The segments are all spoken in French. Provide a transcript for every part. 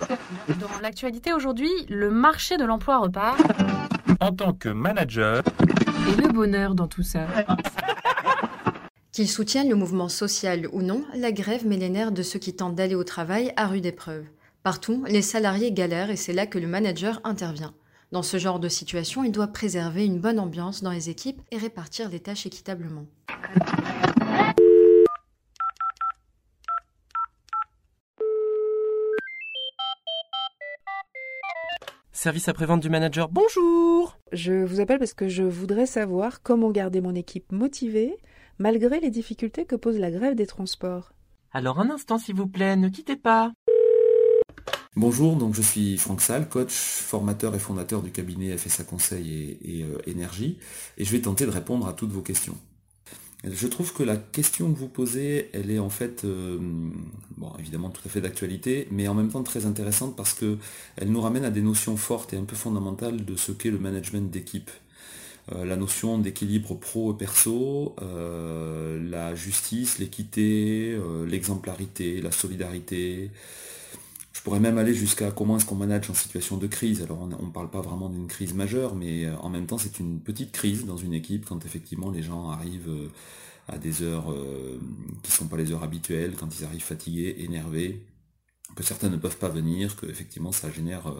Dans l'actualité aujourd'hui, le marché de l'emploi repart. En tant que manager, Et le bonheur dans tout ça. Qu'ils soutiennent le mouvement social ou non, la grève met les nerfs de ceux qui tentent d'aller au travail à rude épreuve. Partout, les salariés galèrent et c'est là que le manager intervient. Dans ce genre de situation, il doit préserver une bonne ambiance dans les équipes et répartir les tâches équitablement. Service après-vente du manager, bonjour Je vous appelle parce que je voudrais savoir comment garder mon équipe motivée malgré les difficultés que pose la grève des transports. Alors un instant s'il vous plaît, ne quittez pas. Bonjour, donc je suis Franck Salle, coach, formateur et fondateur du cabinet FSA Conseil et, et, euh, Énergie, et je vais tenter de répondre à toutes vos questions. Je trouve que la question que vous posez, elle est en fait, euh, bon, évidemment tout à fait d'actualité, mais en même temps très intéressante parce que elle nous ramène à des notions fortes et un peu fondamentales de ce qu'est le management d'équipe. Euh, la notion d'équilibre pro et perso, euh, la justice, l'équité, l'exemplarité, la solidarité. Je pourrais même aller jusqu'à comment est-ce qu'on manage en situation de crise. Alors on ne parle pas vraiment d'une crise majeure, mais euh, en même temps c'est une petite crise dans une équipe quand effectivement les gens arrivent euh, à des heures euh, qui ne sont pas les heures habituelles, quand ils arrivent fatigués, énervés, que certains ne peuvent pas venir, que effectivement ça génère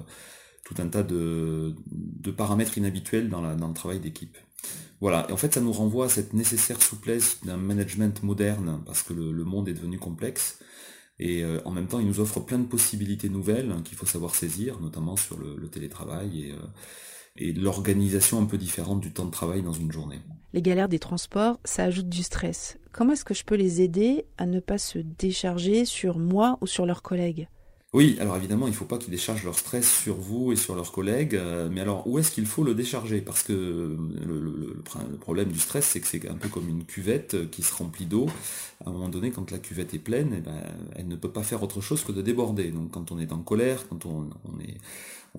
tout un tas de, paramètres inhabituels dans, le travail d'équipe. Voilà, et en fait ça nous renvoie à cette nécessaire souplesse d'un management moderne, parce que le monde est devenu complexe, et euh, en même temps il nous offre plein de possibilités nouvelles hein, qu'il faut savoir saisir, notamment sur le, télétravail et, euh, et l'organisation un peu différente du temps de travail dans une journée. Les galères des transports, ça ajoute du stress. Comment est-ce que je peux les aider à ne pas se décharger sur moi ou sur leurs collègues? Oui, alors évidemment, il ne faut pas qu'ils déchargent leur stress sur vous et sur leurs collègues, euh, mais alors où est-ce qu'il faut le décharger? Parce que le, le, problème du stress, c'est que c'est un peu comme une cuvette qui se remplit d'eau. À un moment donné, quand la cuvette est pleine, eh ben, elle ne peut pas faire autre chose que de déborder. Donc quand on est en colère, quand on,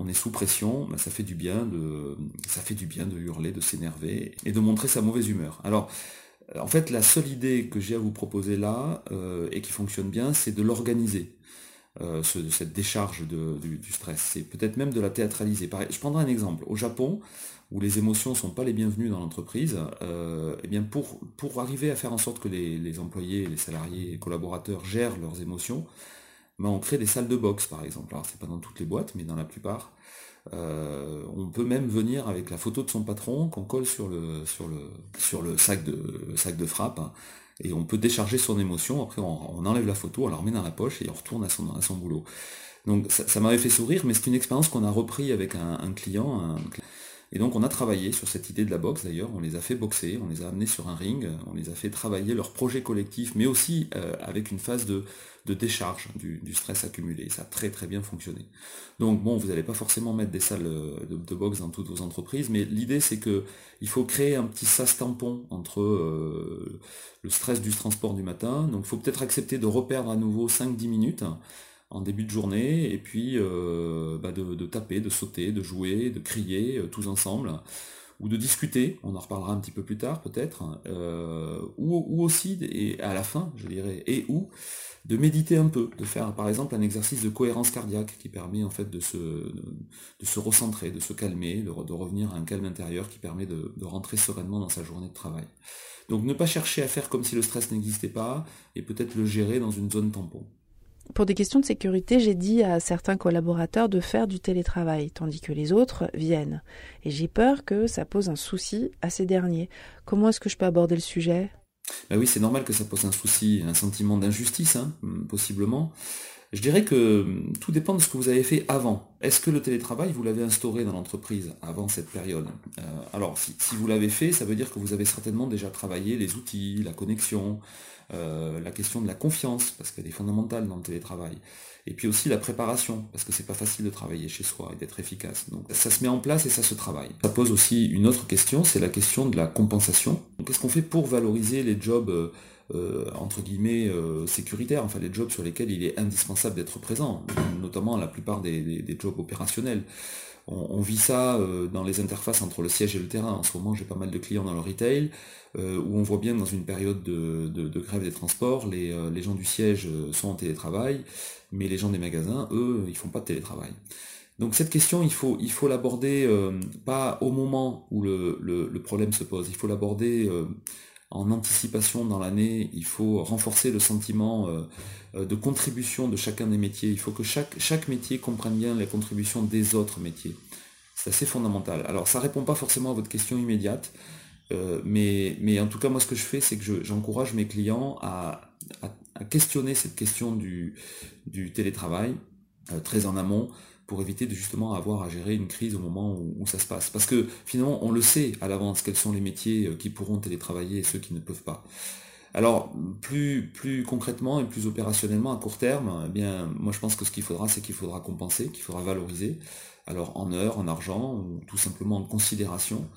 est, sous pression, ben, ça fait du bien de, hurler, de s'énerver et de montrer sa mauvaise humeur. Alors en fait, la seule idée que j'ai à vous proposer là euh, et qui fonctionne bien, c'est de l'organiser. Euh, ce, cette décharge de, du, stress. C'est peut-être même de la théâtraliser. Je prendrai un exemple. Au Japon, où les émotions ne sont pas les bienvenues dans l'entreprise, euh, eh bien pour, arriver à faire en sorte que les, employés, les salariés, les collaborateurs gèrent leurs émotions, ben on crée des salles de boxe par exemple. Alors c'est pas dans toutes les boîtes, mais dans la plupart. Euh, on peut même venir avec la photo de son patron qu'on colle sur le, sac de, le sac de frappe. Et on peut décharger son émotion, après on, enlève la photo, on la remet dans la poche et on retourne à son, boulot. Donc ça, m'avait fait sourire, mais c'est une expérience qu'on a repris avec un, client. Et donc on a travaillé sur cette idée de la boxe d'ailleurs, on les a fait boxer, on les a amenés sur un ring, on les a fait travailler leur projet collectif, mais aussi euh, avec une phase de, décharge du, stress accumulé. Ça a très très bien fonctionné. Donc bon, vous n'allez pas forcément mettre des salles de, de, boxe dans toutes vos entreprises, mais l'idée c'est que il faut créer un petit sas tampon entre euh, le stress du transport du matin. Donc il faut peut-être accepter de reperdre à nouveau 5-10 minutes en début de journée, et puis euh, bah de, taper, de sauter, de jouer, de crier euh, tous ensemble, ou de discuter, on en reparlera un petit peu plus tard peut-être, euh, ou, aussi, et à la fin, je dirais, et ou, de méditer un peu, de faire par exemple un exercice de cohérence cardiaque qui permet en fait de se, recentrer, de se calmer, de, de, revenir à un calme intérieur qui permet de, de rentrer sereinement dans sa journée de travail. Donc ne pas chercher à faire comme si le stress n'existait pas, et peut-être le gérer dans une zone tampon. Pour des questions de sécurité, j'ai dit à certains collaborateurs de faire du télétravail, tandis que les autres viennent. Et j'ai peur que ça pose un souci à ces derniers. Comment est-ce que je peux aborder le sujet? Ben oui, c'est normal que ça pose un souci, un sentiment d'injustice, hein, possiblement. Je dirais que tout dépend de ce que vous avez fait avant. Est-ce que le télétravail, vous l'avez instauré dans l'entreprise avant cette période? Euh, Alors, si, vous l'avez fait, ça veut dire que vous avez certainement déjà travaillé les outils, la connexion, euh, la question de la confiance, parce qu'elle est fondamentale dans le télétravail. Et puis aussi la préparation, parce que c'est pas facile de travailler chez soi et d'être efficace. Donc ça se met en place et ça se travaille. Ça pose aussi une autre question, c'est la question de la compensation. Qu'est-ce qu'on fait pour valoriser les jobs entre guillemets sécuritaires, enfin les jobs sur lesquels il est indispensable d'être présent, notamment la plupart des jobs opérationnels on, vit ça euh, dans les interfaces entre le siège et le terrain. En ce moment, j'ai pas mal de clients dans le retail, euh, où on voit bien dans une période de, grève des transports, euh, les, gens du siège sont en télétravail, mais les gens des magasins, eux, ils font pas de télétravail. Donc cette question, il faut il faut l'aborder pas au moment où le, problème se pose, il faut l'aborder en anticipation dans l'année, il faut renforcer le sentiment euh, euh, de contribution de chacun des métiers. Il faut que chaque, chaque métier comprenne bien les contributions des autres métiers. C'est assez fondamental. Alors ça ne répond pas forcément à votre question immédiate, euh, mais, mais en tout cas moi ce que je fais c'est que j'encourage mes clients à, questionner cette question du, du télétravail très en amont pour éviter de justement avoir à gérer une crise au moment où, ça se passe. Parce que finalement, on le sait à l'avance quels sont les métiers euh, qui pourront télétravailler et ceux qui ne peuvent pas. Alors, plus, plus concrètement et plus opérationnellement, à court terme, eh bien, moi je pense que ce qu'il faudra, c'est qu'il faudra compenser, qu'il faudra valoriser, alors en heures, en argent, ou tout simplement en considération,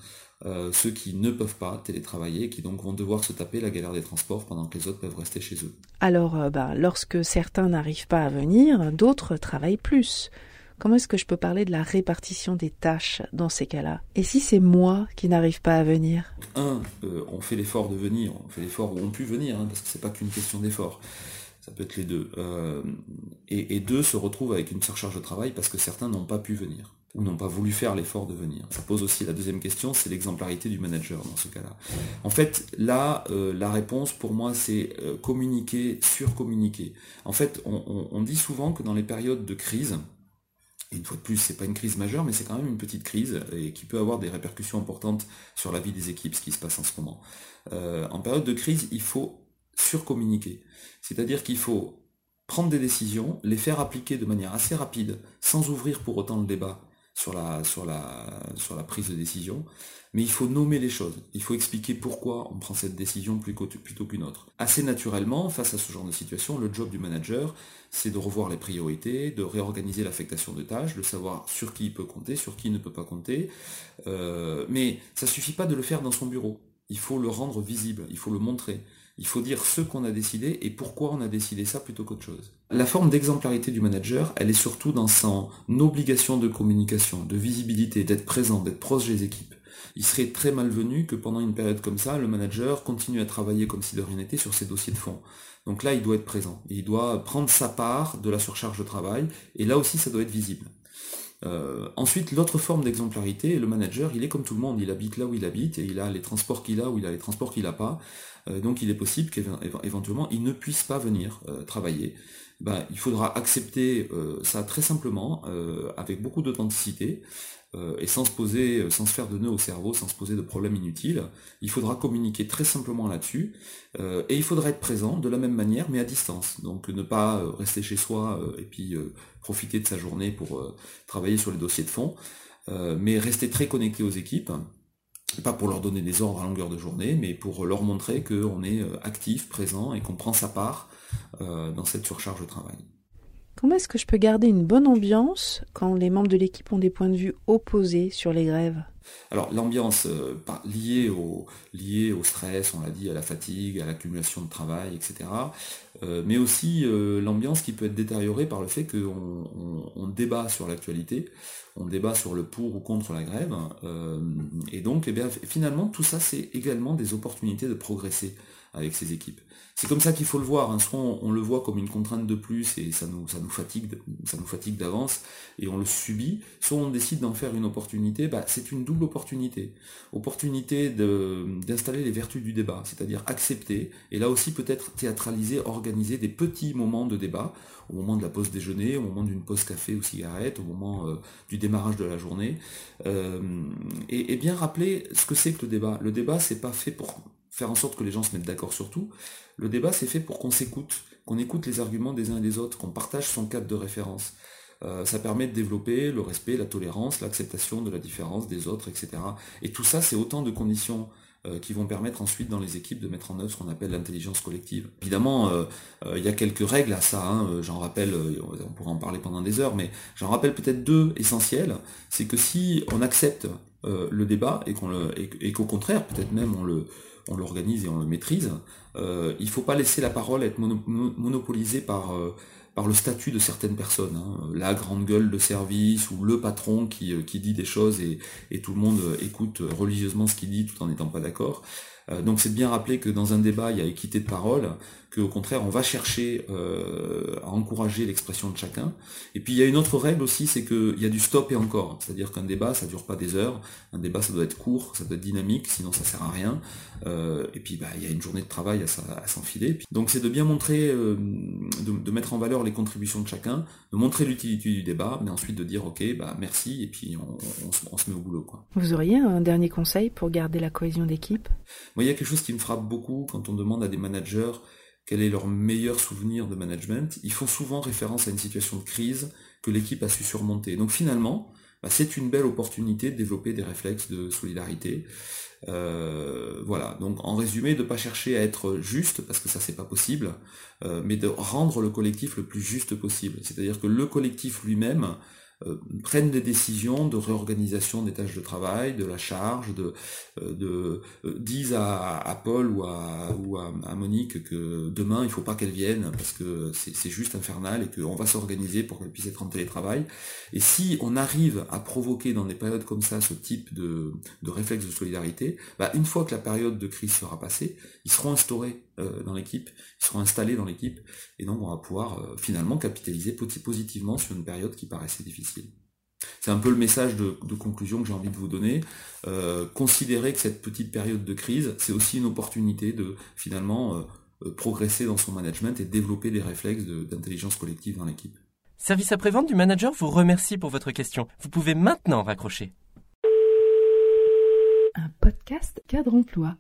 euh, ceux qui ne peuvent pas télétravailler, qui donc vont devoir se taper la galère des transports pendant que les autres peuvent rester chez eux. Alors, euh, bah, lorsque certains n'arrivent pas à venir, d'autres travaillent plus. Comment est-ce que je peux parler de la répartition des tâches dans ces cas-là? Et si c'est moi qui n'arrive pas à venir? Un, euh, on fait l'effort de venir, on fait l'effort où on peut venir, hein, parce que c'est pas qu'une question d'effort. Ça peut être les deux. Euh, et, deux, se retrouvent avec une surcharge de travail parce que certains n'ont pas pu venir ou n'ont pas voulu faire l'effort de venir. Ça pose aussi la deuxième question, c'est l'exemplarité du manager dans ce cas-là. En fait, là, euh, la réponse pour moi, c'est communiquer, surcommuniquer. En fait, on, dit souvent que dans les périodes de crise, une fois de plus, c'est pas une crise majeure, mais c'est quand même une petite crise et qui peut avoir des répercussions importantes sur la vie des équipes, ce qui se passe en ce moment. Euh, en période de crise, il faut surcommuniquer. C'est-à-dire qu'il faut prendre des décisions, les faire appliquer de manière assez rapide, sans ouvrir pour autant le débat sur la, prise de décision, mais il faut nommer les choses. Il faut expliquer pourquoi on prend cette décision plutôt qu'une autre. Assez naturellement, face à ce genre de situation, le job du manager, c'est de revoir les priorités, de réorganiser l'affectation de tâches, de savoir sur qui il peut compter, sur qui il ne peut pas compter. Euh, mais ça suffit pas de le faire dans son bureau. Il faut le rendre visible, il faut le montrer. Il faut dire ce qu'on a décidé et pourquoi on a décidé ça plutôt qu'autre chose. La forme d'exemplarité du manager, elle est surtout dans son obligation de communication, de visibilité, d'être présent, d'être proche des équipes il serait très malvenu que pendant une période comme ça, le manager continue à travailler comme si de rien n'était sur ses dossiers de fond. Donc là, il doit être présent. il doit prendre sa part de la surcharge de travail. Et là aussi, ça doit être visible. Euh, ensuite, l'autre forme d'exemplarité, le manager, il est comme tout le monde, il habite là où il habite et il a les transports qu'il a ou il a les transports qu'il n'a pas. Euh, donc il est possible qu'éventuellement il ne puisse pas venir euh, travailler. Ben, il faudra accepter ça très simplement, avec beaucoup d'authenticité, et sans se poser, euh, sans se faire de nœuds au cerveau, sans se poser de problèmes inutiles. Il faudra communiquer très simplement là-dessus, euh, et il faudra être présent de la même manière, mais à distance. Donc ne pas rester chez soi et puis profiter de sa journée pour travailler sur les dossiers de fond, mais rester très connecté aux équipes, pas pour leur donner des ordres à longueur de journée, mais pour leur montrer qu'on est actif, présent et qu'on prend sa part dans cette surcharge de travail. Comment est-ce que je peux garder une bonne ambiance quand les membres de l'équipe ont des points de vue opposés sur les grèves? Alors l'ambiance euh, liée, au, stress, on l'a dit, à la fatigue, à l'accumulation de travail, etc. Euh, mais aussi euh, l'ambiance qui peut être détériorée par le fait qu'on débat sur l'actualité, on débat sur le pour ou contre la grève. et donc eh finalement tout ça c'est également des opportunités de progresser avec ces équipes. C'est comme ça qu'il faut le voir. Hein. Soit on, le voit comme une contrainte de plus et ça nous, ça nous fatigue, ça nous fatigue d'avance et on le subit. Soit on décide d'en faire une opportunité. Bah, c'est une double opportunité. Opportunité d'installer les vertus du débat, c'est-à-dire accepter et là aussi peut-être théâtraliser, organiser des petits moments de débat au moment de la pause déjeuner, au moment d'une pause café ou cigarette, au moment euh, du démarrage de la journée, euh, et, et, bien rappeler ce que c'est que le débat. Le débat, c'est pas fait pour faire en sorte que les gens se mettent d'accord sur tout. Le débat, c'est fait pour qu'on s'écoute, qu'on écoute les arguments des uns et des autres, qu'on partage son cadre de référence. Euh, ça permet de développer le respect, la tolérance, l'acceptation de la différence des autres, etc. Et tout ça, c'est autant de conditions euh, qui vont permettre ensuite dans les équipes de mettre en œuvre ce qu'on appelle l'intelligence collective. Évidemment, euh, il y a quelques règles à ça, hein. j'en rappelle, on pourra en parler pendant des heures, mais j'en rappelle peut-être deux essentielles. C'est que si on accepte le débat et qu'au contraire, peut-être même on le, on l'organise et on le maîtrise. Euh, il ne faut pas laisser la parole être monopolisée par, euh, par le statut de certaines personnes. Hein. La grande gueule de service ou le patron qui, qui dit des choses et, tout le monde écoute religieusement ce qu'il dit tout en n'étant pas d'accord. Donc c'est bien rappeler que dans un débat, il y a équité de parole, qu'au contraire, on va chercher euh, à encourager l'expression de chacun. Et puis il y a une autre règle aussi, c'est qu'il y a du stop et encore. C'est-à-dire qu'un débat, ça dure pas des heures. Un débat, ça doit être court, ça doit être dynamique, sinon ça sert à rien. Euh, et puis bah, il y a une journée de travail à, s'enfiler. Donc c'est de bien montrer, euh, de, mettre en valeur les contributions de chacun, de montrer l'utilité du débat, mais ensuite de dire ok, bah merci, et puis on, se met au boulot. Quoi. Vous auriez un dernier conseil pour garder la cohésion d'équipe? Il y a quelque chose qui me frappe beaucoup quand on demande à des managers quel est leur meilleur souvenir de management, ils font souvent référence à une situation de crise que l'équipe a su surmonter. Donc finalement, bah, c'est une belle opportunité de développer des réflexes de solidarité. Euh, voilà, donc en résumé, de ne pas chercher à être juste, parce que ça c'est pas possible, euh, mais de rendre le collectif le plus juste possible. C'est-à-dire que le collectif lui-même euh, prennent des décisions de réorganisation des tâches de travail, de la charge, de, euh, de euh, disent à, Paul ou, à, ou à, Monique que demain il faut pas qu'elle vienne parce que c'est juste infernal et qu'on va s'organiser pour qu'elle puisse être en télétravail. Et si on arrive à provoquer dans des périodes comme ça ce type de, de réflexe de solidarité, bah une fois que la période de crise sera passée, ils seront instaurés dans l'équipe, ils seront installés dans l'équipe, et donc on va pouvoir finalement capitaliser positivement sur une période qui paraissait difficile. C'est un peu le message de, conclusion que j'ai envie de vous donner. Euh, considérez que cette petite période de crise, c'est aussi une opportunité de finalement euh, euh, progresser dans son management et développer des réflexes d'intelligence collective dans l'équipe. Service après-vente du manager vous remercie pour votre question. Vous pouvez maintenant raccrocher. Un podcast cadre emploi.